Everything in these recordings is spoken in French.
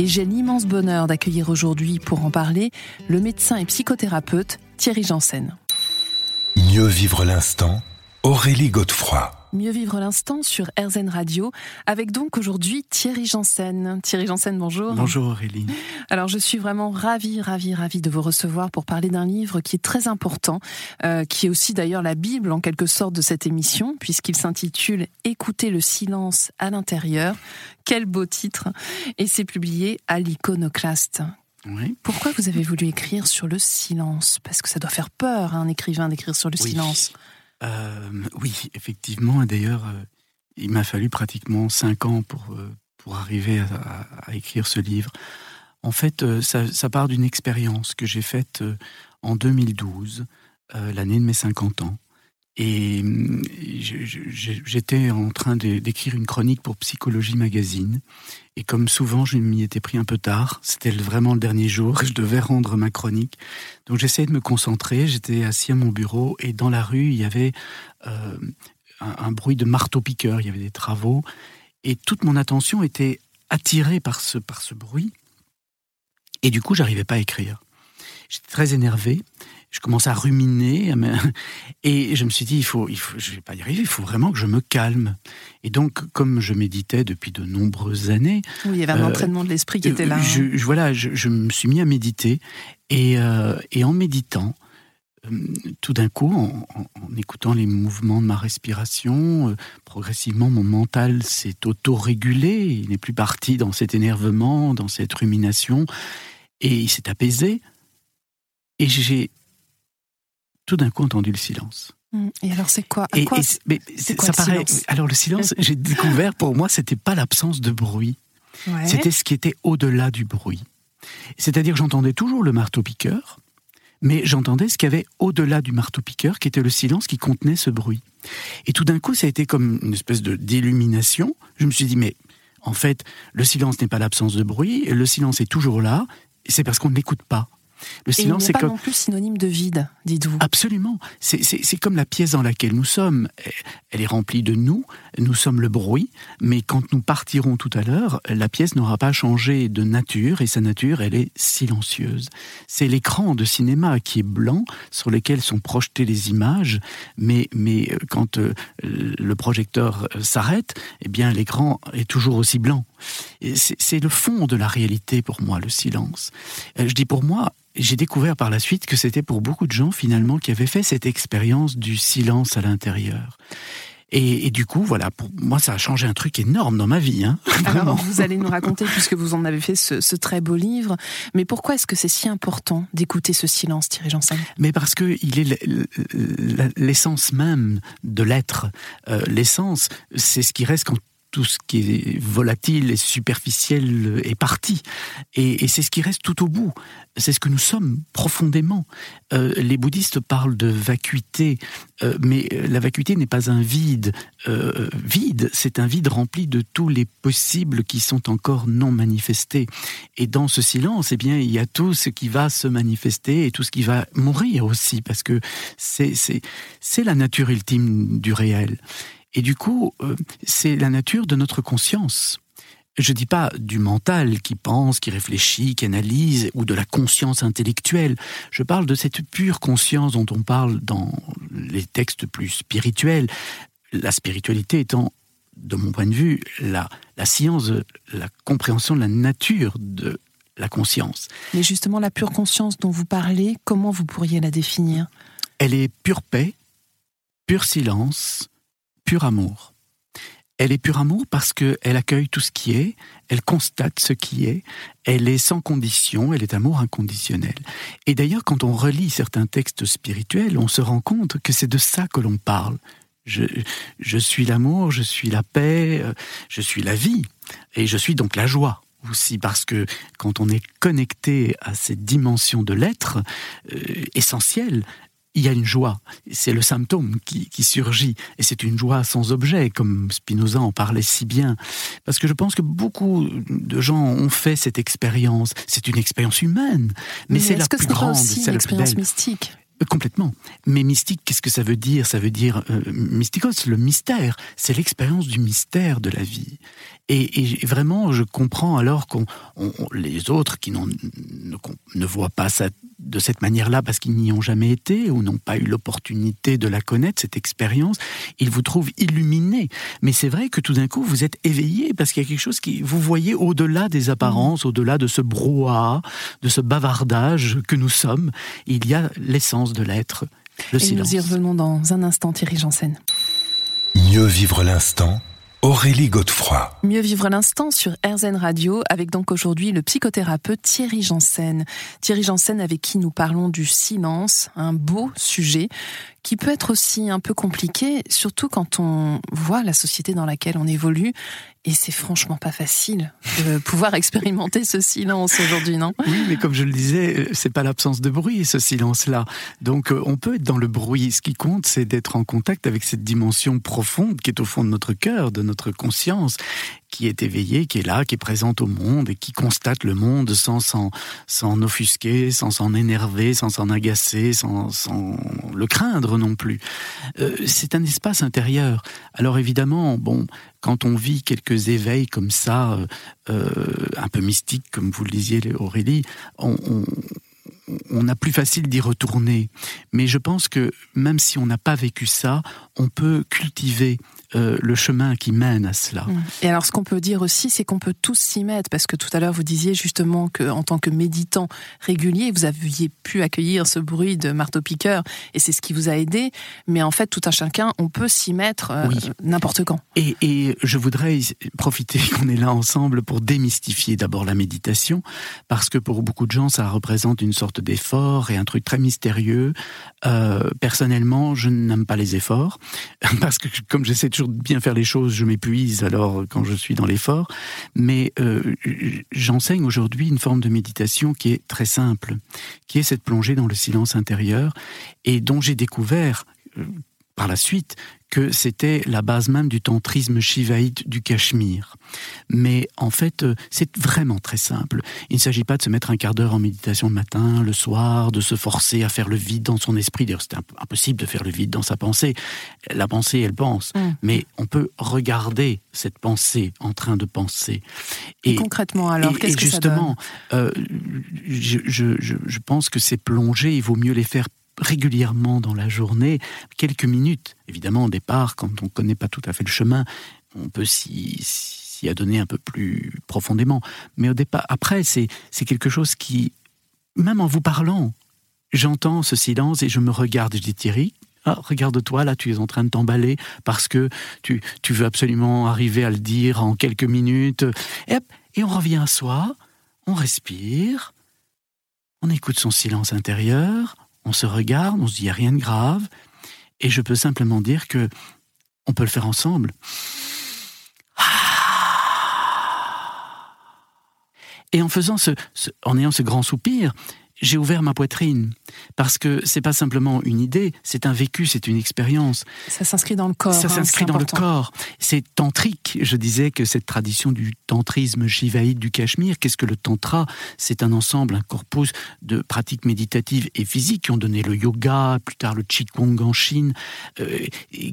Et j'ai l'immense bonheur d'accueillir aujourd'hui pour en parler le médecin et psychothérapeute Thierry Janssen. Mieux vivre l'instant, Aurélie Godefroy. Mieux vivre l'instant sur RZN Radio, avec donc aujourd'hui Thierry Janssen. Thierry Janssen, bonjour. Bonjour Aurélie. Alors je suis vraiment ravie, ravie, ravie de vous recevoir pour parler d'un livre qui est très important, euh, qui est aussi d'ailleurs la Bible en quelque sorte de cette émission, puisqu'il s'intitule Écoutez le silence à l'intérieur. Quel beau titre Et c'est publié à l'Iconoclaste. Oui. Pourquoi vous avez voulu écrire sur le silence? Parce que ça doit faire peur à un écrivain d'écrire sur le Oui. silence. Euh, oui, effectivement. D'ailleurs, euh, il m'a fallu pratiquement cinq ans pour, euh, pour arriver à, écrire ce livre. En fait, ça, part d'une expérience que j'ai faite en 2012, euh, l'année de mes 50 ans. Et je- j'étais en train d'écrire une chronique pour Psychologie Magazine. Et comme souvent, je m'y étais pris un peu tard. C'était vraiment le dernier jour. Je devais rendre ma chronique. Donc j'essayais de me concentrer. J'étais assis à mon bureau et dans la rue, il y avait euh, un, un bruit de marteau-piqueur. Il y avait des travaux. Et toute mon attention était attirée par ce, par ce bruit. Et du coup, j'arrivais pas à écrire. J'étais très énervé. Je commençais à ruminer. Et je me suis dit, il faut, il faut, je vais pas y arriver. Il faut vraiment que je me calme. Et donc, comme je méditais depuis de nombreuses années, Oui, il y avait un Euh, entraînement de l'esprit qui était là. hein. je, je- voilà, je, je me suis mis à méditer et, euh, et en méditant, euh, tout d'un coup, en, en- en écoutant les mouvements de ma respiration, euh, progressivement, mon mental s'est auto-régulé. Il n'est plus parti dans cet énervement, dans cette rumination, et il s'est apaisé. Et j'ai tout d'un coup entendu le silence. Mm. Et alors c'est quoi, à Et, quoi et mais quoi ça le paraît. Alors le silence, j'ai découvert pour moi, c'était pas l'absence de bruit. Ouais. C'était ce qui était au-delà du bruit. C'est-à-dire j'entendais toujours le marteau-piqueur, mais j'entendais ce qu'il y avait au-delà du marteau-piqueur, qui était le silence qui contenait ce bruit. Et tout d'un coup, ça a été comme une espèce de d'illumination. Je me suis dit, mais en fait, le silence n'est pas l'absence de bruit, le silence est toujours là, c'est parce qu'on ne l'écoute pas. Le Et silence, c'est pas comme... non plus synonyme de vide, dites-vous. Absolument. C'est- comme la pièce dans laquelle nous sommes. Elle est remplie de nous, nous sommes le bruit, mais quand nous partirons tout à l'heure, la pièce n'aura pas changé de nature et sa nature, elle est silencieuse. C'est l'écran de cinéma qui est blanc, sur lequel sont projetées les images, mais, mais euh, quand euh, le projecteur euh, s'arrête, eh bien l'écran est toujours aussi blanc. C'est le fond de la réalité pour moi, le silence. Je dis pour moi, j'ai découvert par la suite que c'était pour beaucoup de gens finalement qui avaient fait cette expérience du silence à l'intérieur. Et, et du coup, voilà, pour moi, ça a changé un truc énorme dans ma vie. Hein, Alors, vous allez nous raconter, puisque vous en avez fait ce, ce très beau livre, mais pourquoi est-ce que c'est si important d'écouter ce silence, Thierry Janssen? Mais parce que il est l'essence même de l'être. Euh, L'essence, c'est ce qui reste quand tout ce qui est volatile et superficiel est parti. Et, c'est ce qui reste tout au bout. C'est ce que nous sommes profondément. Euh, les bouddhistes parlent de vacuité, euh, mais la vacuité n'est pas un vide. euh, vide, c'est un vide rempli de tous les possibles qui sont encore non manifestés. Et dans ce silence, eh bien, il y a tout ce qui va se manifester et tout ce qui va mourir aussi, parce que c'est la nature ultime du réel. Et du coup, euh, c'est la nature de notre conscience. Je dis pas du mental qui pense, qui réfléchit, qui analyse, ou de la conscience intellectuelle. Je parle de cette pure conscience dont on parle dans les textes plus spirituels. La spiritualité étant, de mon point de vue, la, la science, la compréhension de la nature de la conscience. Mais justement, la pure conscience dont vous parlez, comment vous pourriez la définir? Elle est pure paix, pur silence, pur amour. Elle est pur amour parce qu'elle accueille tout ce qui est, elle constate ce qui est, elle est sans condition, elle est amour inconditionnel. Et d'ailleurs, quand on relit certains textes spirituels, on se rend compte que c'est de ça que l'on parle. Je, suis l'amour, je suis la paix, euh, je suis la vie, et je suis donc la joie. aussi parce que quand on est connecté à cette dimension de l'être euh, essentielle, il y a une joie. C'est le symptôme qui, surgit. Et c'est une joie sans objet, comme Spinoza en parlait si bien. Parce que je pense que beaucoup de gens ont fait cette expérience. C'est une expérience humaine. Mais, c'est la plus grande. C'est l'expérience mystique? Euh, complètement. Mais mystique, qu'est-ce que ça veut dire? Ça veut dire euh, mystikos, le mystère. C'est l'expérience du mystère de la vie. Et, vraiment, je comprends alors qu'on les autres qui ne, ne voient pas ça de cette manière-là parce qu'ils n'y ont jamais été ou n'ont pas eu l'opportunité de la connaître, cette expérience, ils vous trouvent illuminé. Mais c'est vrai que tout d'un coup, vous êtes éveillé parce qu'il y a quelque chose qui vous voyez au-delà des apparences, au-delà de ce brouhaha, de ce bavardage que nous sommes. Il y a l'essence de l'être, le Et silence. Nous y revenons dans un instant, Thierry Janssen. Mieux vivre l'instant Aurélie Godefroy. Mieux vivre l'instant sur RZN Radio avec donc aujourd'hui le psychothérapeute Thierry Janssen. Thierry Janssen avec qui nous parlons du silence, un beau sujet qui peut être aussi un peu compliqué, surtout quand on voit la société dans laquelle on évolue. Et c'est franchement pas facile de pouvoir expérimenter ce silence aujourd'hui, non? Oui, mais comme je le disais, euh, c'est pas l'absence de bruit, ce silence-là. Donc euh, on peut être dans le bruit. Ce qui compte, c'est d'être en contact avec cette dimension profonde qui est au fond de notre cœur, de notre conscience, qui est éveillée, qui est là, qui est présente au monde et qui constate le monde sans s'en offusquer, sans s'en énerver, sans s'en agacer, sans, le craindre non plus. Euh, c'est un espace intérieur. Alors évidemment, bon, quand on vit quelques éveils comme ça, euh, euh, un peu mystiques, comme vous le disiez Aurélie, on on a plus facile d'y retourner. Mais je pense que même si on n'a pas vécu ça, on peut cultiver euh, le chemin qui mène à cela. Mm. Et alors, ce qu'on peut dire aussi, c'est qu'on peut tous s'y mettre, parce que tout à l'heure, vous disiez justement que, en tant que méditant régulier, vous aviez pu accueillir ce bruit de marteau-piqueur, et c'est ce qui vous a aidé. Mais en fait, tout un chacun, on peut s'y mettre euh, n'importe quand. Et, et, je voudrais profiter qu'on est là ensemble pour démystifier d'abord la méditation, parce que pour beaucoup de gens, ça représente une sorte d'effort et un truc très mystérieux. Euh, personnellement, je n'aime pas les efforts, parce que comme j'essaie bien faire les choses, je m'épuise alors quand je suis dans l'effort. Mais euh, j'enseigne aujourd'hui une forme de méditation qui est très simple, qui est cette plongée dans le silence intérieur et dont j'ai découvert euh, par la suite que c'était la base même du tantrisme shivaïte du Cachemire. Mais en fait, euh, c'est vraiment très simple. Il ne s'agit pas de se mettre un quart d'heure en méditation le matin, le soir, de se forcer à faire le vide dans son esprit. D'ailleurs, c'est impossible de faire le vide dans sa pensée. La pensée, elle pense. Mm. Mais on peut regarder cette pensée en train de penser. Et, concrètement, alors, qu'est-ce que justement, ça donne? euh, je, je pense que ces plongées, il vaut mieux les faire régulièrement dans la journée, quelques minutes. Évidemment, au départ, quand on ne connaît pas tout à fait le chemin, on peut s'y adonner un peu plus profondément. Mais au départ, après, c'est quelque chose qui, même en vous parlant, j'entends ce silence et je me regarde. Je dis Thierry, ah, regarde-toi, là, tu es en train de t'emballer parce que tu, tu, veux absolument arriver à le dire en quelques minutes. Et, et on revient à soi, on respire, on écoute son silence intérieur, on se regarde, on se dit, il n'y a rien de grave, et je peux simplement dire que on peut le faire ensemble. Et en faisant ce, en ayant ce grand soupir, j'ai ouvert ma poitrine parce que c'est pas simplement une idée, c'est un vécu, c'est une expérience. Ça s'inscrit dans le corps. Ça hein, s'inscrit dans le corps. C'est tantrique. Je disais que cette tradition du tantrisme shivaïte du Cachemire, qu'est-ce que le tantra? C'est un ensemble, un corpus de pratiques méditatives et physiques qui ont donné le yoga, plus tard le qigong en Chine, euh,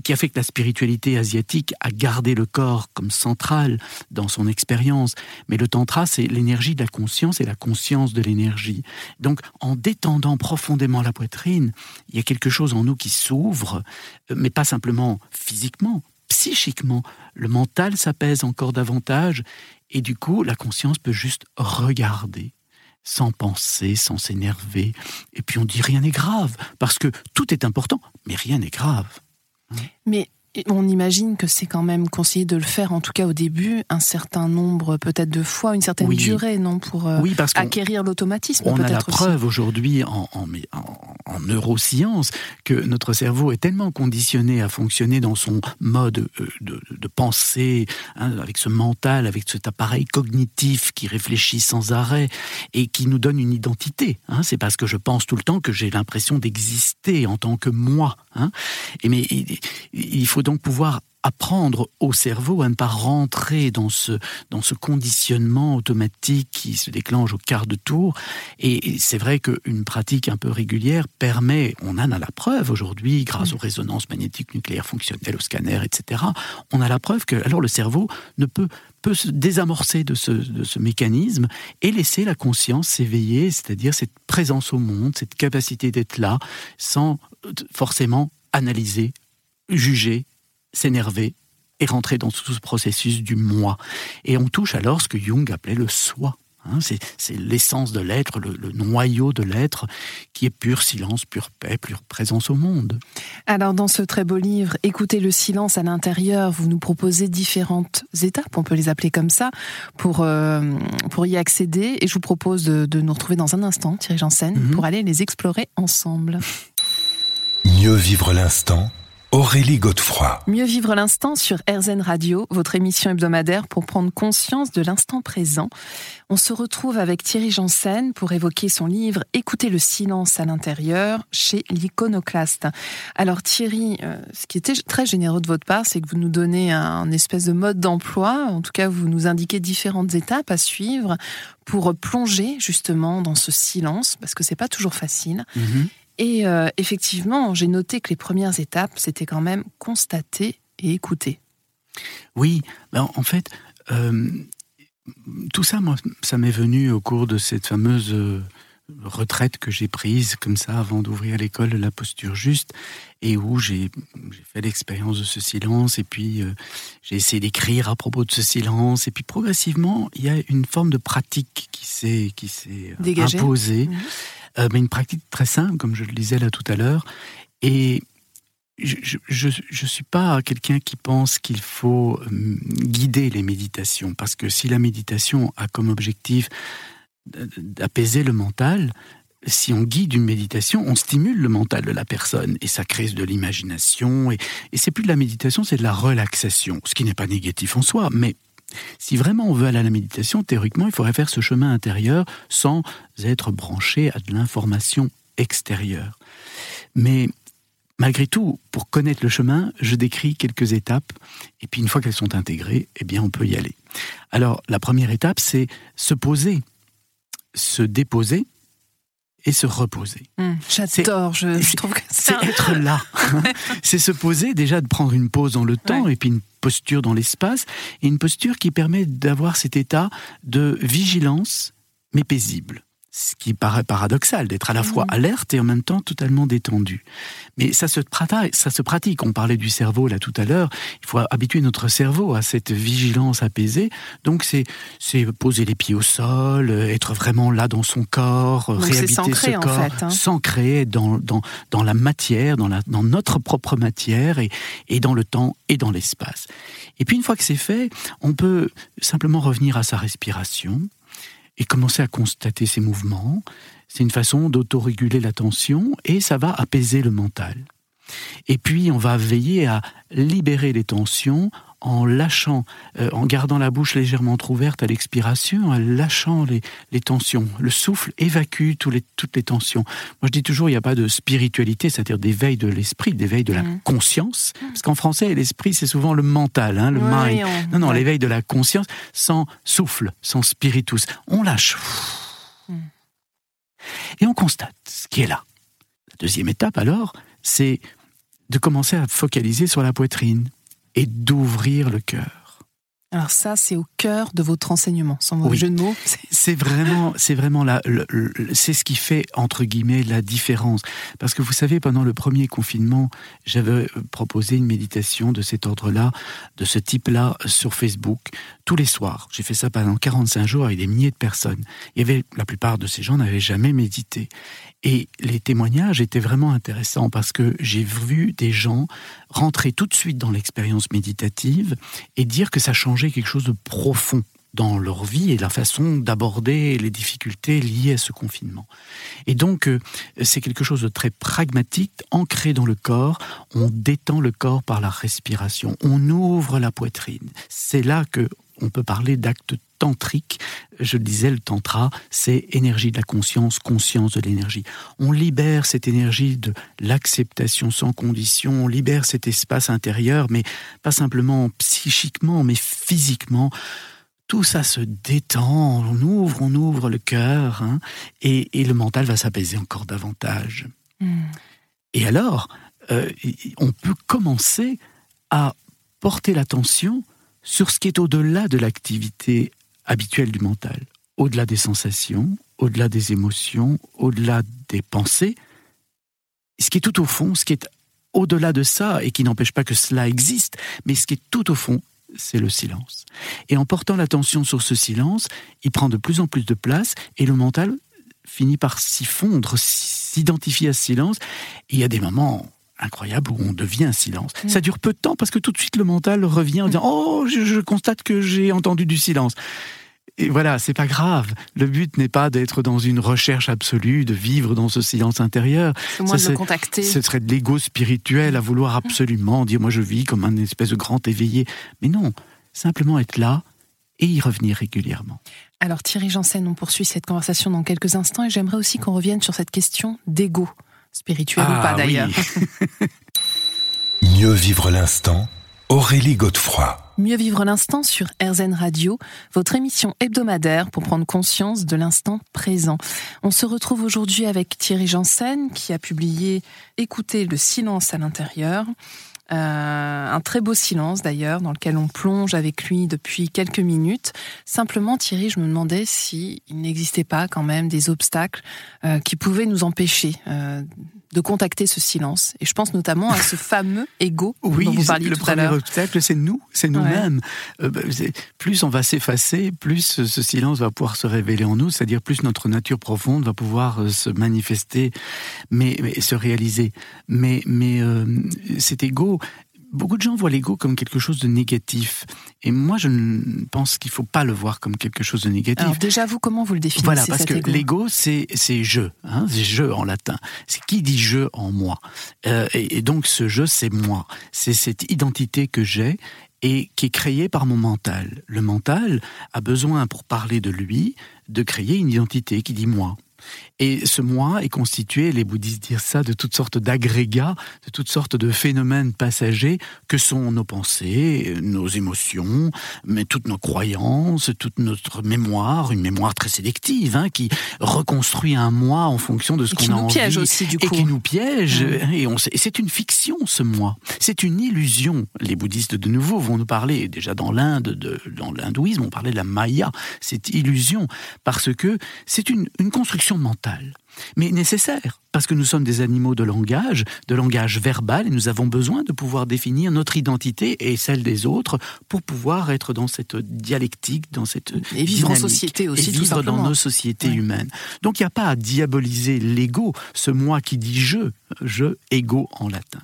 qui a fait que la spiritualité asiatique a gardé le corps comme central dans son expérience. Mais le tantra, c'est l'énergie de la conscience et la conscience de l'énergie. Donc, en détendant profondément profondément la poitrine, il y a quelque chose en nous qui s'ouvre, euh, mais pas simplement physiquement, psychiquement. Le mental s'apaise encore davantage, et du coup, la conscience peut juste regarder sans penser, sans s'énerver. Et puis on dit rien n'est grave, parce que tout est important, mais rien n'est grave. Mais on imagine que c'est quand même conseillé de le faire, en tout cas au début, un certain nombre peut-être de fois, une certaine durée, non, pour euh, acquérir l'automatisme. On a la preuve aujourd'hui en, en, neurosciences que notre cerveau est tellement conditionné à fonctionner dans son mode euh, de, pensée, hein, avec ce mental, avec cet appareil cognitif qui réfléchit sans arrêt et qui nous donne une identité. Hein. C'est parce que je pense tout le temps que j'ai l'impression d'exister en tant que moi. Hein. Et mais il faut donc pouvoir apprendre au cerveau à ne pas rentrer dans ce, dans ce conditionnement automatique qui se déclenche au quart de tour. Et c'est vrai qu'une pratique un peu régulière permet, on en a la preuve aujourd'hui, grâce aux résonances magnétiques nucléaires fonctionnelles, aux scanners, etc., on a la preuve que alors le cerveau ne peut, peut se désamorcer de ce, de ce mécanisme et laisser la conscience s'éveiller, c'est-à-dire cette présence au monde, cette capacité d'être là, sans forcément analyser, juger, s'énerver et rentrer dans tout ce processus du moi. Et on touche alors ce que Jung appelait le soi. Hein. c'est l'essence de l'être, le, noyau de l'être, qui est pur silence, pure paix, pure présence au monde. Alors, dans ce très beau livre, Écoutez le silence à l'intérieur, vous nous proposez différentes étapes, on peut les appeler comme ça, pour, euh, pour y accéder. Et je vous propose de, nous retrouver dans un instant, Thierry Janssen, mhm. pour aller les explorer ensemble. Mieux vivre l'instant Aurélie Godefroy. Mieux vivre l'instant sur RZN Radio, votre émission hebdomadaire pour prendre conscience de l'instant présent. On se retrouve avec Thierry Janssen pour évoquer son livre Écoutez le silence à l'intérieur chez l'Iconoclaste. Alors Thierry, euh, ce qui était très généreux de votre part, c'est que vous nous donnez un espèce de mode d'emploi. En tout cas, vous nous indiquez différentes étapes à suivre pour plonger justement dans ce silence, parce que c'est pas toujours facile. Mm-hmm. Et euh, effectivement, j'ai noté que les premières étapes, c'était quand même constater et écouter. Oui, ben, en fait, euh, tout ça, moi, ça m'est venu au cours de cette fameuse euh, retraite que j'ai prise comme ça avant d'ouvrir l'école de la posture juste et où j'ai fait l'expérience de ce silence et puis j'ai essayé d'écrire à propos de ce silence et puis progressivement il y a une forme de pratique qui s'est qui s'est imposée. Mmh. Euh, mais une pratique très simple, comme je le disais là tout à l'heure. Et je ne suis pas quelqu'un qui pense qu'il faut hum, guider les méditations, parce que si la méditation a comme objectif d'apaiser le mental, si on guide une méditation, on stimule le mental de la personne et ça crée de l'imagination. Et, et c'est plus de la méditation, c'est de la relaxation, ce qui n'est pas négatif en soi, mais si vraiment on veut aller à la méditation, théoriquement, il faudrait faire ce chemin intérieur sans être branché à de l'information extérieure. Mais malgré tout, pour connaître le chemin, je décris quelques étapes, et puis une fois qu'elles sont intégrées, eh bien, on peut y aller. Alors, la première étape, c'est se poser, se déposer, et se reposer. Hmm, j'adore, je, trouve que c'est être là. c'est se poser, déjà de prendre une pause dans le temps et puis une posture dans l'espace, et une posture qui permet d'avoir cet état de vigilance, mais paisible ce qui paraît paradoxal, d'être à la fois mm. alerte et en même temps totalement détendu. Mais ça se, pratique, ça se pratique. On parlait du cerveau là tout à l'heure. Il faut habituer notre cerveau à cette vigilance apaisée. Donc c'est poser les pieds au sol, être vraiment là dans son corps, réhabiter ce corps, hein. s'ancrer dans, dans, dans la matière, dans, la, dans notre propre matière et, et dans le temps et dans l'espace. Et puis une fois que c'est fait, on peut simplement revenir à sa respiration et commencer à constater ces mouvements. C'est une façon d'autoréguler l'attention et ça va apaiser le mental. Et puis on va veiller à libérer les tensions en lâchant, euh, en gardant la bouche légèrement ouverte à l'expiration, en lâchant les, tensions. Le souffle évacue les, toutes les tensions. Moi, je dis toujours, il n'y a pas de spiritualité, c'est-à-dire d'éveil de l'esprit, d'éveil de la mmh. conscience. Parce qu'en français, l'esprit, c'est souvent le mental, hein, le mind. Non, non, l'éveil de la conscience sans souffle, sans spiritus. On lâche. Mmh. Et on constate ce qui est là. La deuxième étape, alors, c'est de commencer à focaliser sur la poitrine et d'ouvrir le cœur. Alors ça, c'est au cœur de votre enseignement, sans mauvais jeu de mots. C'est vraiment, c'est vraiment là, c'est ce qui fait entre guillemets la différence. Parce que vous savez, pendant le premier confinement, j'avais proposé une méditation de cet ordre-là, de ce type-là, sur Facebook tous les soirs. J'ai fait ça pendant 45 jours avec des milliers de personnes. Il y avait la plupart de ces gens n'avaient jamais médité. Et les témoignages étaient vraiment intéressants parce que j'ai vu des gens rentrer tout de suite dans l'expérience méditative et dire que ça changeait quelque chose de profond dans leur vie et la façon d'aborder les difficultés liées à ce confinement. Et donc, euh, c'est quelque chose de très pragmatique, ancré dans le corps. On détend le corps par la respiration. On ouvre la poitrine. C'est là que on peut parler d'acte tantrique. Je le disais, le tantra, c'est énergie de la conscience, conscience de l'énergie. On libère cette énergie de l'acceptation sans condition, on libère cet espace intérieur, mais pas simplement psychiquement, mais physiquement. Tout ça se détend, on ouvre, on ouvre le cœur, hein, et, le mental va s'apaiser encore davantage. Hmm. Et alors, euh, on peut commencer à porter l'attention sur ce qui est au-delà de l'activité habituelle du mental, au-delà des sensations, au-delà des émotions, au-delà des pensées, ce qui est tout au fond, ce qui est au-delà de ça et qui n'empêche pas que cela existe, mais ce qui est tout au fond, c'est le silence. Et en portant l'attention sur ce silence, il prend de plus en plus de place et le mental finit par s'y fondre, s'identifier à ce silence. Et il y a des moments incroyable où on devient silence. Mm. Ça dure peu de temps parce que tout de suite le mental revient en disant Oh, je, constate que j'ai entendu du silence. Et voilà, c'est pas grave. Le but n'est pas d'être dans une recherche absolue, de vivre dans ce silence intérieur. C'est moins de le contacter. Ce serait de l'ego spirituel à vouloir mm. absolument dire moi je vis comme un espèce de grand éveillé. Mais non, simplement être là et y revenir régulièrement. Alors Thierry Janssen, on poursuit cette conversation dans quelques instants et j'aimerais aussi qu'on revienne sur cette question d'ego spirituel ou pas ah d'ailleurs. Mieux vivre l'instant, Aurélie Godefroy. Mieux vivre l'instant sur RZN Radio, votre émission hebdomadaire pour prendre conscience de l'instant présent. On se retrouve aujourd'hui avec Thierry Janssen qui a publié Écouter le silence à l'intérieur. Euh, un très beau silence d'ailleurs, dans lequel on plonge avec lui depuis quelques minutes. Simplement, Thierry, je me demandais s'il n'existait pas quand même des obstacles euh, qui pouvaient nous empêcher euh, de contacter ce silence. Et je pense notamment à ce fameux ego oui, dont vous parliez le tout à l'heure. Le premier obstacle, c'est nous, c'est nous-mêmes. Bah, plus on va s'effacer, plus ce silence va pouvoir se révéler en nous, c'est-à-dire plus notre nature profonde va pouvoir se manifester, mais, mais se réaliser. Mais, mais cet ego Beaucoup de gens voient l'ego comme quelque chose de négatif. Et moi, je pense qu'il ne faut pas le voir comme quelque chose de négatif. Alors déjà, vous, comment vous le définissez Voilà, parce que l'ego, c'est je. Hein, c'est je en latin. C'est qui dit je en moi. Euh, et, donc, ce je, c'est moi. C'est cette identité que j'ai et qui est créée par mon mental. Le mental a besoin, pour parler de lui, de créer une identité qui dit moi. Et ce moi est constitué, les bouddhistes disent ça, de toutes sortes d'agrégats, de toutes sortes de phénomènes passagers que sont nos pensées, nos émotions, mais toutes nos croyances, toute notre mémoire, une mémoire très sélective, hein, qui reconstruit un moi en fonction de ce qu'on a envie. Piège aussi, du coup. Et qui nous piège. Et, c'est une fiction, ce moi. C'est une illusion. Les bouddhistes, de nouveau, vont nous parler, déjà dans l'Inde, dans l'hindouisme, on parlait de la maya, cette illusion, parce que c'est une, une construction mentale mais nécessaire, parce que nous sommes des animaux de langage, de langage verbal, et nous avons besoin de pouvoir définir notre identité et celle des autres pour pouvoir être dans cette dialectique, dans cette et vivre en société aussi, et vivre dans nos sociétés humaines. Donc il n'y a pas à diaboliser l'ego, ce moi qui dit je, je ego en latin.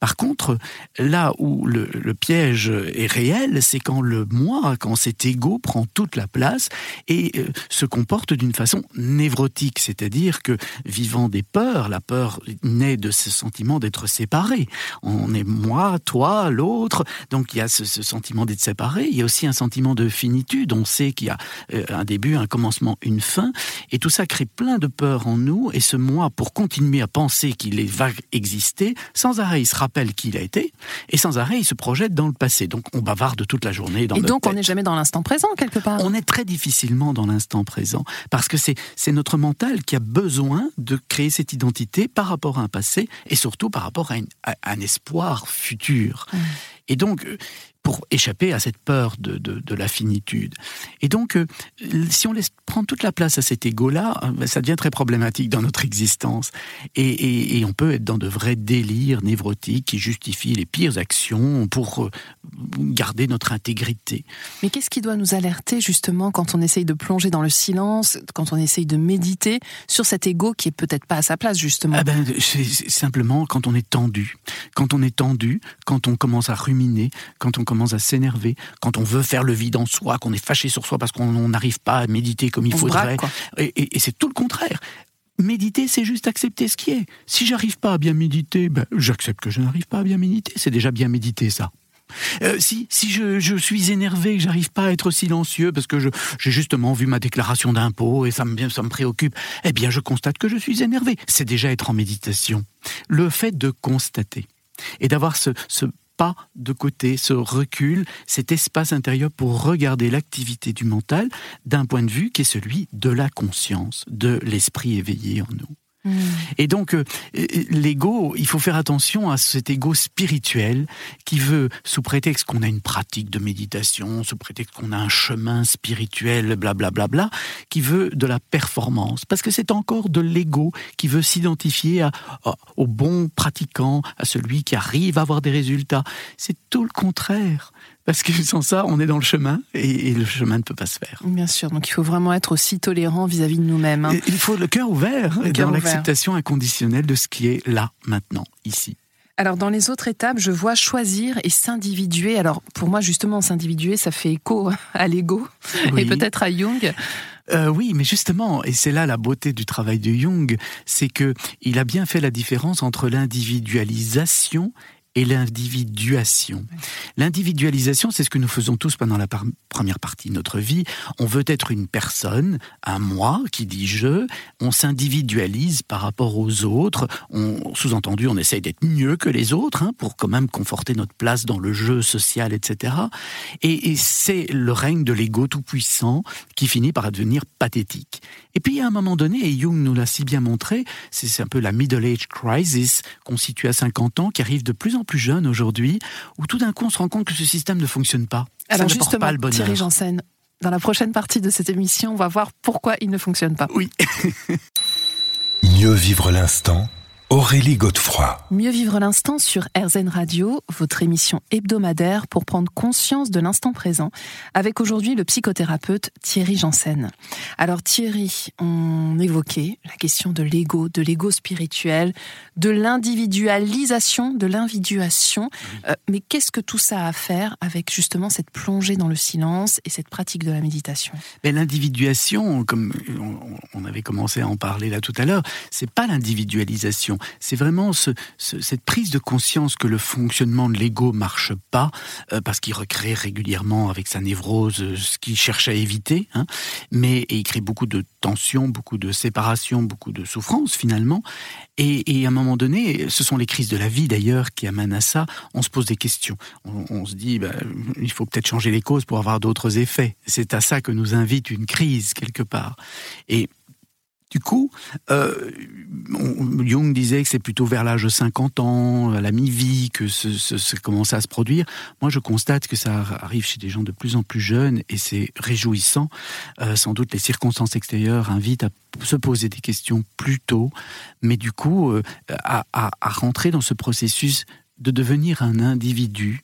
Par contre, là où le, le piège est réel, c'est quand le moi, quand cet ego prend toute la place et euh, se comporte d'une façon névrotique, c'est-à-dire que vivant des peurs, la peur naît de ce sentiment d'être séparé. On est moi, toi, l'autre, donc il y a ce, sentiment d'être séparé. Il y a aussi un sentiment de finitude. On sait qu'il y a euh, un début, un commencement, une fin, et tout ça crée plein de peurs en nous. Et ce moi, pour continuer à penser qu'il va exister, sans arrêt, il se rappelle qui il a été, et sans arrêt, il se projette dans le passé. Donc on bavarde toute la journée dans Et donc on n'est jamais dans l'instant présent quelque part. On est très difficilement dans l'instant présent parce que c'est notre mental qui a besoin de créer cette identité par rapport à un passé et surtout par rapport à, un espoir futur. Et donc, pour échapper à cette peur de, de, la finitude. Et donc, euh, si on laisse prendre toute la place à cet ego-là, euh, ça devient très problématique dans notre existence. Et, et, on peut être dans de vrais délires névrotiques qui justifient les pires actions pour euh, garder notre intégrité. Mais qu'est-ce qui doit nous alerter justement quand on essaye de plonger dans le silence, quand on essaye de méditer sur cet ego qui est peut-être pas à sa place justement? Ah ben, C'est simplement quand on est tendu. Quand on est tendu, quand on commence à ruminer, quand on commence commence à s'énerver, quand on veut faire le vide en soi, qu'on est fâché sur soi parce qu'on n'arrive pas à méditer comme il faudrait. et, c'est tout le contraire. Méditer, c'est juste accepter ce qui est. Si j'arrive pas à bien méditer, ben, j'accepte que je n'arrive pas à bien méditer. C'est déjà bien méditer, ça. Euh, si si je, je, suis énervé, que j'arrive pas à être silencieux parce que j'ai justement vu ma déclaration d'impôt et ça me, ça me préoccupe, eh bien je constate que je suis énervé. C'est déjà être en méditation. Le fait de constater et d'avoir ce, ce pas de côté, ce recul, cet espace intérieur pour regarder l'activité du mental d'un point de vue qui est celui de la conscience, de l'esprit éveillé en nous. Mm. Et donc, euh, l'ego, il faut faire attention à cet ego spirituel qui veut, sous prétexte qu'on a une pratique de méditation, sous prétexte qu'on a un chemin spirituel, blablabla, bla, bla, bla, qui veut de la performance. Parce que c'est encore de l'ego qui veut s'identifier au bon pratiquant, à celui qui arrive à avoir des résultats. C'est tout le contraire. Parce que sans ça, on est dans le chemin et, le chemin ne peut pas se faire. Bien sûr, donc il faut vraiment être aussi tolérant vis-à-vis de nous-mêmes. Hein. Il faut le cœur ouvert dans l'acceptation inconditionnelle de ce qui est là, maintenant, ici. Alors dans les autres étapes, je vois choisir et s'individuer. Alors pour moi justement s'individuer, ça fait écho à l'ego et peut-être à Jung. Euh, oui, mais justement, et c'est là la beauté du travail de Jung, c'est que il a bien fait la différence entre l'individualisation et l'individuation. L'individualisation, c'est ce que nous faisons tous pendant la première partie de notre vie. On veut être une personne, un moi qui dit je, on s'individualise par rapport aux autres, sous-entendu, on essaye d'être mieux que les autres hein, pour quand même conforter notre place dans le jeu social, etc. Et, et c'est le règne de l'ego tout-puissant qui finit par devenir pathétique. Et puis à un moment donné, et Jung nous l'a si bien montré, c'est un peu la middle age crisis qu'on situe à 50 ans, qui arrive de plus en plus jeune aujourd'hui, où tout d'un coup on se rend compte que ce système ne fonctionne pas. Alors justement, pas le bonheur. Thierry Janssen, dans la prochaine partie de cette émission, on va voir pourquoi il ne fonctionne pas. Oui. Mieux vivre l'instant Aurélie Godefroy. Mieux vivre l'instant sur RZN Radio, votre émission hebdomadaire pour prendre conscience de l'instant présent, avec aujourd'hui le psychothérapeute Thierry Janssen. Alors Thierry, on évoquait la question de l'ego, de l'ego spirituel, de l'individualisation, de l'individuation. Euh, mais qu'est-ce que tout ça a à faire avec justement cette plongée dans le silence et cette pratique de la méditation? L'individuation, comme on avait commencé à en parler là tout à l'heure, c'est pas l'individualisation c'est vraiment cette prise de conscience que le fonctionnement de l'ego marche pas, euh, parce qu'il recrée régulièrement avec sa névrose euh, ce qu'il cherche à éviter, hein. mais il crée beaucoup de tensions, beaucoup de séparations, beaucoup de souffrances finalement. Et, à un moment donné, ce sont les crises de la vie d'ailleurs qui amènent à ça. On se pose des questions. On, se dit, bah, il faut peut-être changer les causes pour avoir d'autres effets. C'est à ça que nous invite une crise quelque part. Et du coup, euh, Jung disait que c'est plutôt vers l'âge de 50 ans, à la mi-vie, que ça commence à se produire. Moi, je constate que ça arrive chez des gens de plus en plus jeunes et c'est réjouissant. Euh, sans doute, les circonstances extérieures invitent à se poser des questions plus tôt, mais du coup, euh, à rentrer dans ce processus de devenir un individu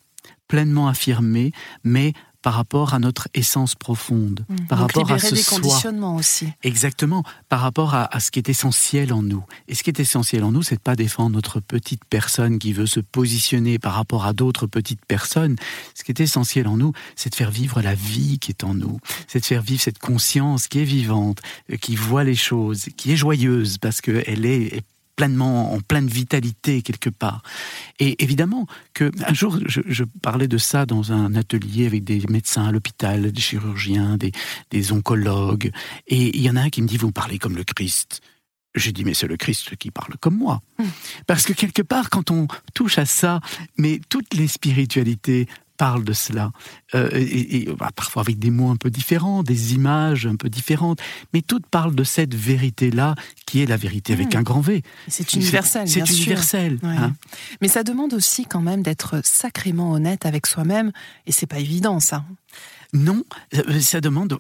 pleinement affirmé, mais par rapport à notre essence profonde, mmh. par rapport à ce des conditionnements aussi. Exactement, par rapport à, ce qui est essentiel en nous. Et ce qui est essentiel en nous, c'est de pas défendre notre petite personne qui veut se positionner par rapport à d'autres petites personnes. Ce qui est essentiel en nous, c'est de faire vivre la vie qui est en nous, c'est de faire vivre cette conscience qui est vivante, euh, qui voit les choses, qui est joyeuse parce qu'elle est pleinement, en pleine vitalité quelque part. Et évidemment que un jour, je, parlais de ça dans un atelier avec des médecins à l'hôpital, des chirurgiens, des, des oncologues, et il y en a un qui me dit vous parlez comme le Christ. J'ai dit, mais c'est le Christ qui parle comme moi. Hmm. Parce que quelque part, quand on touche à ça, mais toutes les spiritualités parlent de cela, euh, et, bah, parfois avec des mots un peu différents, des images un peu différentes, mais toutes parlent de cette vérité-là qui est la vérité avec Mmh. un grand V. C'est universel. C'est universel. Ouais. hein. Mais ça demande aussi quand même d'être sacrément honnête avec soi-même, et c'est pas évident ça. Non, euh, ça demande.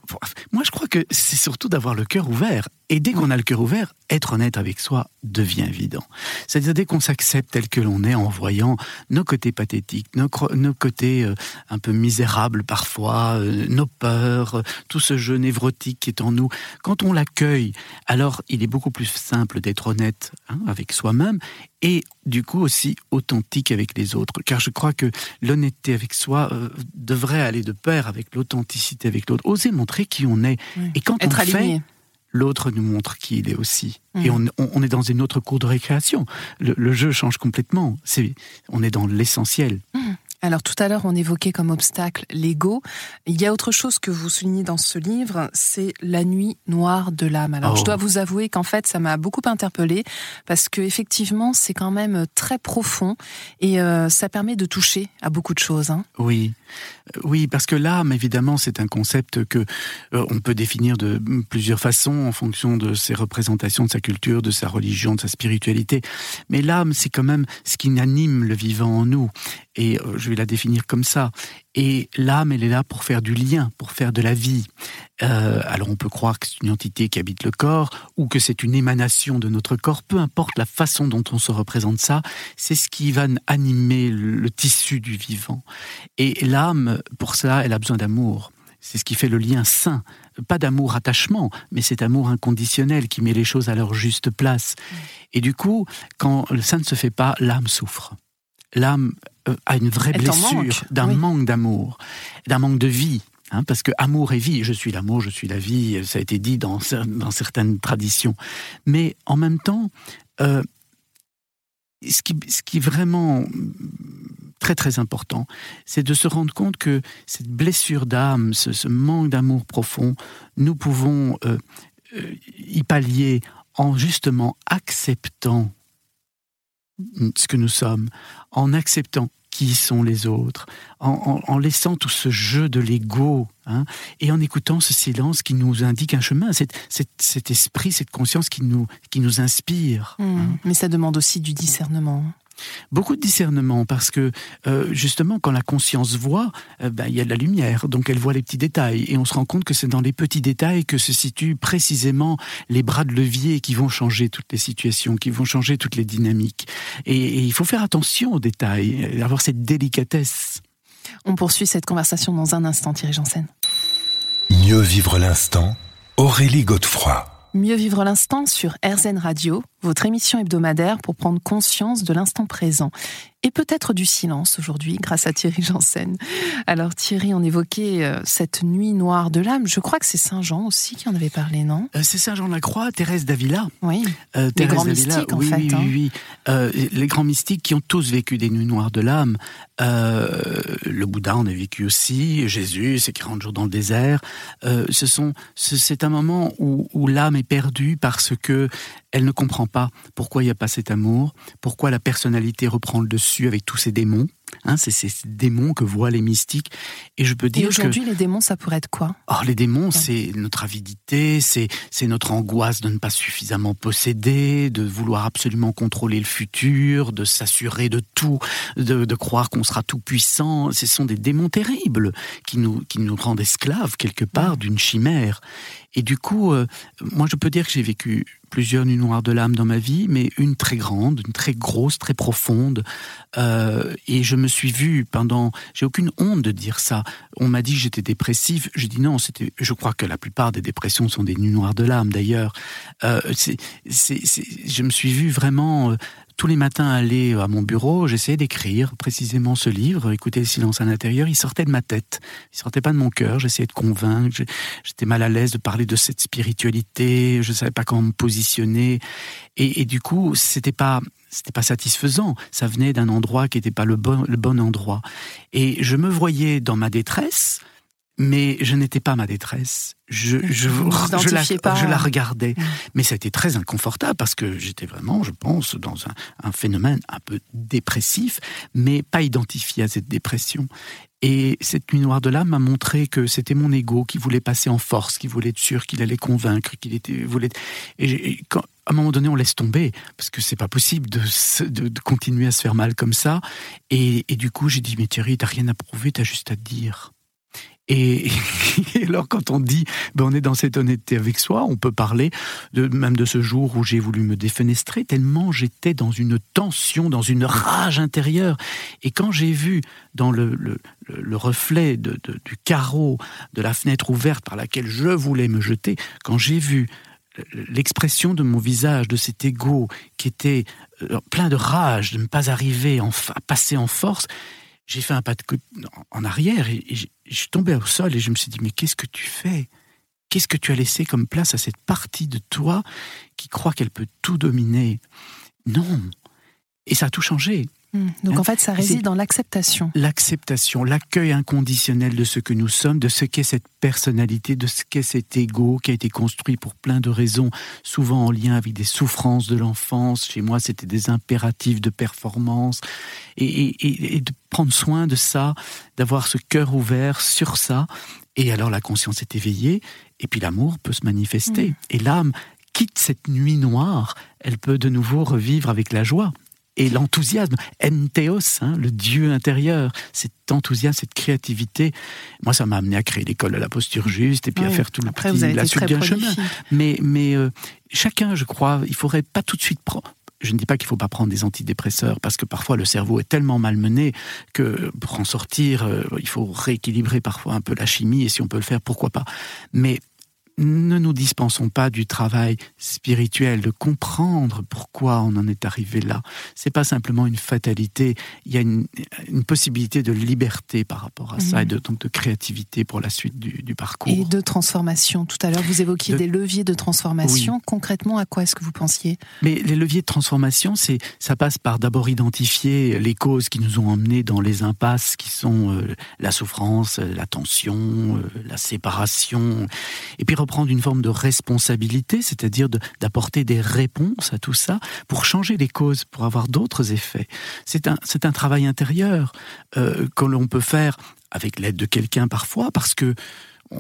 Moi, je crois que c'est surtout d'avoir le cœur ouvert. Et dès qu'on a le cœur ouvert, être honnête avec soi devient évident. C'est-à-dire dès qu'on s'accepte tel que l'on est, en voyant nos côtés pathétiques, nos, côtés euh, un peu misérables parfois, euh, nos peurs, euh, tout ce jeu névrotique qui est en nous. Quand on l'accueille, alors il est beaucoup plus simple d'être honnête hein, avec soi-même et du coup aussi authentique avec les autres. Car je crois que l'honnêteté avec soi devrait aller de pair avec l'authenticité avec l'autre. Oser montrer qui on est. Oui. Et quand Être on fait. L'autre nous montre qui il est aussi. Et on, on- est dans une autre cour de récréation. Le, le jeu change complètement. On est dans l'essentiel. Alors tout à l'heure, on évoquait comme obstacle l'ego. Il y a autre chose que vous soulignez dans ce livre, c'est la nuit noire de l'âme. Alors Oh. je dois vous avouer qu'en fait, ça m'a beaucoup interpellée parce que effectivement, c'est quand même très profond et euh, ça permet de toucher à beaucoup de choses. hein. Oui, Euh, oui, parce que l'âme, évidemment, c'est un concept que euh, on peut définir de plusieurs façons en fonction de ses représentations, de sa culture, de sa religion, de sa spiritualité. Mais l'âme, c'est quand même ce qui anime le vivant en nous. Et euh, je vais la définir comme ça. Et l'âme, elle est là pour faire du lien, pour faire de la vie. Euh, alors on peut croire que c'est une entité qui habite le corps ou que c'est une émanation de notre corps, peu importe la façon dont on se représente ça, c'est ce qui va animer le, tissu du vivant. Et l'âme, pour cela, elle a besoin d'amour. C'est ce qui fait le lien sain. Pas d'amour attachement, mais cet amour inconditionnel qui met les choses à leur juste place. Et du coup, quand ça ne se fait pas, l'âme souffre. L'âme euh, a une vraie Elle blessure d'un oui. manque d'amour, d'un manque de vie. hein, parce que amour et vie, je suis l'amour, je suis la vie, ça a été dit dans, dans certaines traditions. Mais en même temps, euh, ce, qui, ce qui vraiment très très important, c'est de se rendre compte que cette blessure d'âme, ce, ce manque d'amour profond, nous pouvons euh, euh, y pallier en justement acceptant ce que nous sommes, en acceptant qui sont les autres, en, en- en laissant tout ce jeu de l'ego, hein, et en écoutant ce silence qui nous indique un chemin, cet, cet- cet esprit, cette conscience qui nous, qui nous inspire. Hmm. hein. Mais ça demande aussi du discernement. Beaucoup de discernement parce que euh, justement quand la conscience voit, euh, ben, il y a de la lumière, donc elle voit les petits détails et on se rend compte que c'est dans les petits détails que se situent précisément les bras de levier qui vont changer toutes les situations, qui vont changer toutes les dynamiques. Et, et il faut faire attention aux détails, euh, avoir cette délicatesse. On poursuit cette conversation dans un instant, Thierry Janssen. Mieux vivre l'instant, Aurélie Godefroy. Mieux vivre l'instant sur RZN Radio, votre émission hebdomadaire pour prendre conscience de l'instant présent. Et peut-être du silence aujourd'hui, grâce à Thierry Janssen. Alors Thierry, on évoquait euh, cette nuit noire de l'âme. Je crois que c'est Saint Jean aussi qui en avait parlé, non? Euh, c'est Saint Jean de la Croix, Thérèse d'Avila. Oui. Euh, Les grands d'Avila, mystiques, en oui, fait, Oui, hein. oui, oui. Les grands mystiques qui ont tous vécu des nuits noires de l'âme. Le Bouddha en a vécu aussi, Jésus, c'est 40 jours dans le désert. Ce sont, ce- c'est un moment où, où l'âme est perdue parce que elle ne comprend pas pourquoi il n'y a pas cet amour, pourquoi la personnalité reprend le dessus avec tous ces démons. Hein, c'est ces démons que voient les mystiques. Et je peux Et dire que aujourd'hui, les démons, ça pourrait être quoi? Or, les démons, c'est notre avidité, c'est c'est notre angoisse de ne pas suffisamment posséder, de vouloir absolument contrôler le futur, de s'assurer de tout, de, de croire qu'on sera tout puissant. Ce sont des démons terribles qui nous qui nous rendent esclaves quelque part d'une chimère. Et du coup, euh, moi, je peux dire que j'ai vécu plusieurs nuits noires de l'âme dans ma vie, mais une très grande, une très grosse, très profonde. Euh, et je me suis vu pendant. J'ai aucune honte de dire ça. On m'a dit que j'étais dépressif. Je dis non. C'était. Je crois que la plupart des dépressions sont des nuits noires de l'âme. D'ailleurs, euh, je me suis vu vraiment. Tous les matins aller à mon bureau, j'essayais d'écrire précisément ce livre, écouter le silence à l'intérieur, il sortait de ma tête, il sortait pas de mon cœur, j'essayais de convaincre, j'étais mal à l'aise de parler de cette spiritualité, je savais pas comment me positionner, et, et du coup, c'était pas c'était pas satisfaisant. Ça venait d'un endroit qui n'était pas le bon, le bon endroit. Et je me voyais dans ma détresse, mais je n'étais pas ma détresse. Je, la, je regardais. Mais ça a été très inconfortable parce que j'étais vraiment, je pense, dans un, un phénomène un peu dépressif, mais pas identifié à cette dépression. Et cette nuit noire de l'âme m'a montré que c'était mon ego qui voulait passer en force, qui voulait être sûr qu'il allait convaincre, qu'il était voulait. Et, j'ai- et quand à un moment donné, on laisse tomber parce que c'est pas possible de, de, continuer à se faire mal comme ça. Et, et du coup, j'ai dit mais Thierry, t'as rien à prouver, t'as juste à te dire. Et, alors quand on dit, ben on est dans cette honnêteté avec soi, on peut parler de, même de ce jour où j'ai voulu me défenestrer, tellement j'étais dans une tension, dans une rage intérieure. Et quand j'ai vu dans le, le, le reflet du carreau de la fenêtre ouverte par laquelle je voulais me jeter, quand j'ai vu l'expression de mon visage, de cet ego qui était euh, plein de rage de ne pas arriver à passer en force, j'ai fait un pas de en arrière et, je suis tombé au sol et je me suis dit mais qu'est-ce que tu fais? Qu'est-ce que tu as laissé comme place à cette partie de toi qui croit qu'elle peut tout dominer? Non. Et ça a tout changé. Hmm. Donc en hein? fait, ça réside dans l'acceptation. L'acceptation, l'accueil inconditionnel de ce que nous sommes, de ce qu'est cette personnalité, de ce qu'est cet ego qui a été construit pour plein de raisons, souvent en lien avec des souffrances de l'enfance. Chez moi, c'était des impératifs de performance. Et, de prendre soin de ça, d'avoir ce cœur ouvert sur ça. Et alors la conscience est éveillée, et puis l'amour peut se manifester. Hmm. Et l'âme quitte cette nuit noire, elle peut de nouveau revivre avec la joie et l'enthousiasme, entheos, hein, le Dieu intérieur, cet enthousiasme, cette créativité. Moi, ça m'a amené à créer l'école de la posture juste et puis à faire tout le petit, la suite d'un chemin. Mais, mais euh, chacun, je crois, il faudrait pas tout de suite prendre. Je ne dis pas qu'il ne faut pas prendre des antidépresseurs parce que parfois le cerveau est tellement malmené que pour en sortir, euh, il faut rééquilibrer parfois un peu la chimie et si on peut le faire, pourquoi pas. Mais ne nous dispensons pas du travail spirituel, de comprendre pourquoi on en est arrivé là. C'est pas simplement une fatalité. Il y a une, possibilité de liberté par rapport à ça mhm. et de, donc de créativité pour la suite du, parcours. Et de transformation. Tout à l'heure, vous évoquiez des leviers de transformation. Concrètement, à quoi est-ce que vous pensiez? Mais les leviers de transformation, c'est ça passe par d'abord identifier les causes qui nous ont emmenés dans les impasses qui sont euh, la souffrance, la tension, euh, la séparation, et puis reprendre une forme de responsabilité, c'est-à-dire d'apporter des réponses à tout ça pour changer les causes, pour avoir d'autres effets. C'est un, un travail intérieur euh, que l'on peut faire avec l'aide de quelqu'un parfois, parce que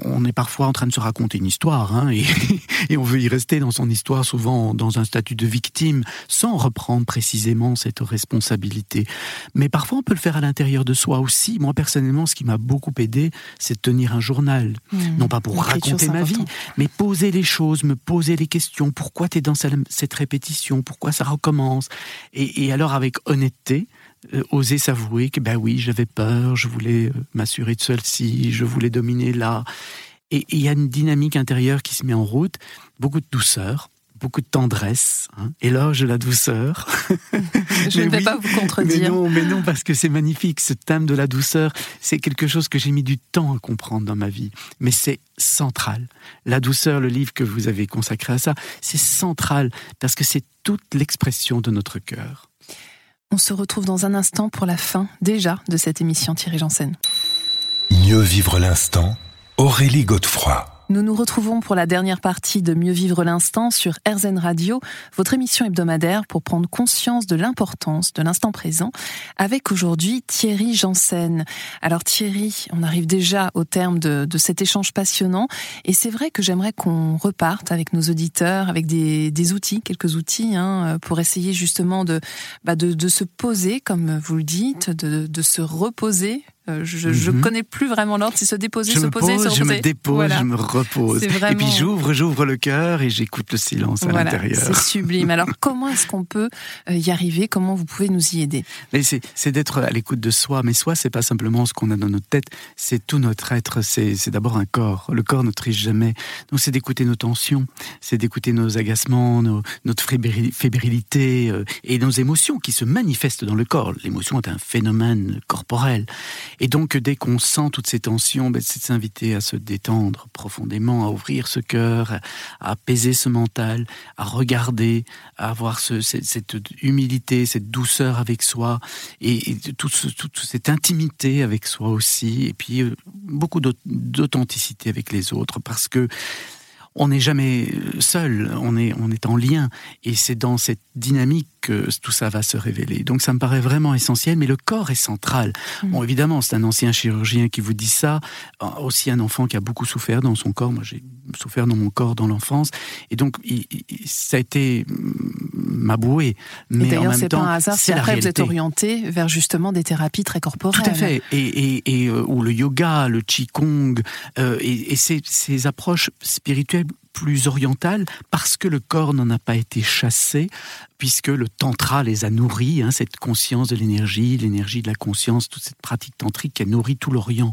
on est parfois en train de se raconter une histoire, hein, et, on veut y rester dans son histoire, souvent dans un statut de victime, sans reprendre précisément cette responsabilité. Mais parfois, on peut le faire à l'intérieur de soi aussi. Moi, personnellement, ce qui m'a beaucoup aidé, c'est de tenir un journal. Mmh. non pas pour raconter ma vie, mais poser les choses, me poser les questions. Pourquoi tu es dans cette répétition? Pourquoi ça recommence? Et alors, avec honnêteté, oser s'avouer que ben oui, j'avais peur, je voulais euh, m'assurer de celle-ci, je voulais dominer là. Et il y a une dynamique intérieure qui se met en route, beaucoup de douceur, beaucoup de tendresse, hein, éloge de la douceur. je ne vais pas vous contredire. Mais non, mais non, parce que c'est magnifique, ce thème de la douceur, c'est quelque chose que j'ai mis du temps à comprendre dans ma vie, mais c'est central. La douceur, le livre que vous avez consacré à ça, c'est central, parce que c'est toute l'expression de notre cœur. On se retrouve dans un instant pour la fin déjà de cette émission Thierry Janssen. Mieux vivre l'instant, Aurélie Godefroy. Nous nous retrouvons pour la dernière partie de Mieux vivre l'instant sur RZN Radio, votre émission hebdomadaire pour prendre conscience de l'importance de l'instant présent, avec aujourd'hui Thierry Janssen. Alors Thierry, on arrive déjà au terme de, cet échange passionnant, et c'est vrai que j'aimerais qu'on reparte avec nos auditeurs, avec des, outils, quelques outils, hein, pour essayer justement de, bah de, se poser, comme vous le dites, de se reposer euh, je, ne mhm. connais plus vraiment l'ordre, c'est se déposer, se poser, se Je me dépose, je me repose. Et puis j'ouvre, j'ouvre le cœur et j'écoute le silence à l'intérieur. C'est sublime. Alors comment est-ce qu'on peut euh, y arriver? Comment vous pouvez nous y aider? C'est d'être à l'écoute de soi. Mais soi, c'est pas simplement ce qu'on a dans notre tête, c'est tout notre être. C'est d'abord un corps. Le corps ne triche jamais. Donc c'est d'écouter nos tensions, c'est d'écouter nos agacements, notre fébrilité euh, et nos émotions qui se manifestent dans le corps. L'émotion est un phénomène corporel. Et donc, dès qu'on sent toutes ces tensions, ben, c'est de s'inviter à se détendre profondément, à ouvrir ce cœur, à apaiser ce mental, à regarder, à avoir cette, humilité, cette douceur avec soi, et, toute, cette intimité avec soi aussi, et puis euh, beaucoup d'authenticité avec les autres, parce que on n'est jamais seul, on est, on est en lien. Et c'est dans cette dynamique que tout ça va se révéler. Donc ça me paraît vraiment essentiel, mais le corps est central. Mm. Bon, évidemment, c'est un ancien chirurgien qui vous dit ça, euh, aussi un enfant qui a beaucoup souffert dans son corps. Moi, j'ai souffert dans mon corps dans l'enfance. Et donc, ça a été ma bouée. Mais même temps, pas un hasard si après vous êtes orienté vers justement des thérapies très corporelles. Tout à fait. Et, et, et euh, ou le yoga, le qigong, euh, et, et ces, ces approches spirituelles they plus orientales parce que le corps n'en a pas été chassé, puisque le tantra les a nourris, hein, cette conscience de l'énergie, l'énergie de la conscience, toute cette pratique tantrique qui a nourri tout l'Orient.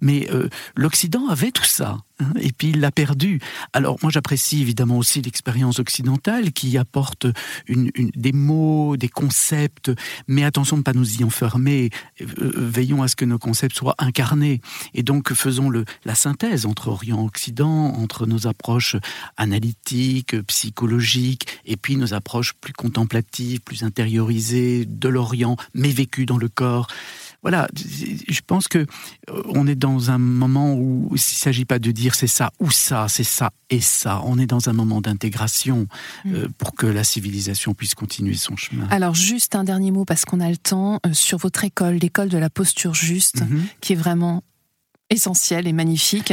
Mais euh, l'Occident avait tout ça, hein, et puis il l'a perdu. Alors moi j'apprécie évidemment aussi l'expérience occidentale qui apporte des mots, des concepts, mais attention de ne pas nous y enfermer, euh, veillons à ce que nos concepts soient incarnés, et donc faisons la synthèse entre Orient et Occident, entre nos approches analytiques, psychologiques, et puis nos approches plus contemplative, plus intériorisée de l'Orient, mais vécue dans le corps. Voilà, je pense que euh, on est dans un moment où il ne s'agit pas de dire c'est ça ou ça, c'est ça et ça. On est dans un moment d'intégration euh, mm. pour que la civilisation puisse continuer son chemin. Alors juste un dernier mot parce qu'on a le temps euh, sur votre école, l'école de la posture juste, mm-hmm. qui est vraiment essentielle et magnifique.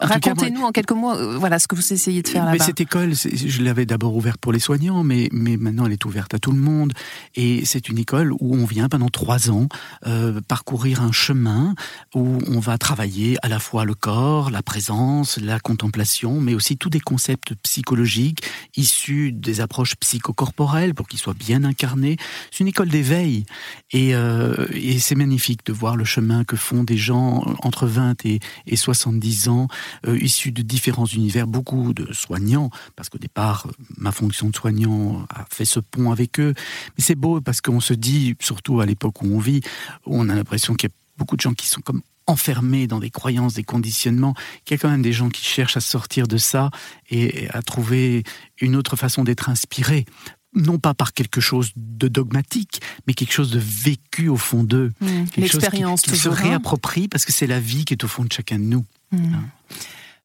Racontez-nous en quelques mots, euh, voilà ce que vous essayez de faire là-bas. Cette école, je l'avais d'abord ouverte pour les soignants, mais, mais maintenant elle est ouverte à tout le monde. Et c'est une école où on vient pendant trois ans euh, parcourir un chemin où on va travailler à la fois le corps, la présence, la contemplation, mais aussi tous des concepts psychologiques issus des approches psychocorporelles pour qu'ils soient bien incarnés. C'est une école d'éveil et, euh, et c'est magnifique de voir le chemin que font des gens entre 20 et, et 70 ans euh, issus de différents univers, beaucoup de soignants, parce qu'au départ, ma fonction de soignant a fait ce pont avec eux. Mais c'est beau parce qu'on se dit, surtout à l'époque où on vit, on a l'impression qu'il y a beaucoup de gens qui sont comme enfermés dans des croyances, des conditionnements, qu'il y a quand même des gens qui cherchent à sortir de ça et à trouver une autre façon d'être inspirés non pas par quelque chose de dogmatique, mais quelque chose de vécu au fond d'eux. Mmh. L'expérience qui, qui se hein. réapproprie parce que c'est la vie qui est au fond de chacun de nous.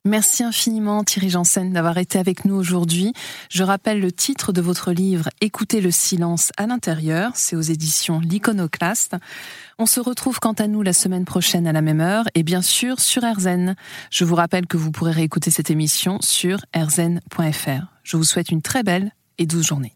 Merci infiniment Thierry Janssen d'avoir été avec nous aujourd'hui. Je rappelle le titre de votre livre Écoutez le silence à l'intérieur, c'est aux éditions L'Iconoclaste. On se retrouve quant à nous la semaine prochaine à la même heure et bien sûr sur RZN. Je vous rappelle que vous pourrez réécouter cette émission sur rzn.fr. Je vous souhaite une très belle et douce journée.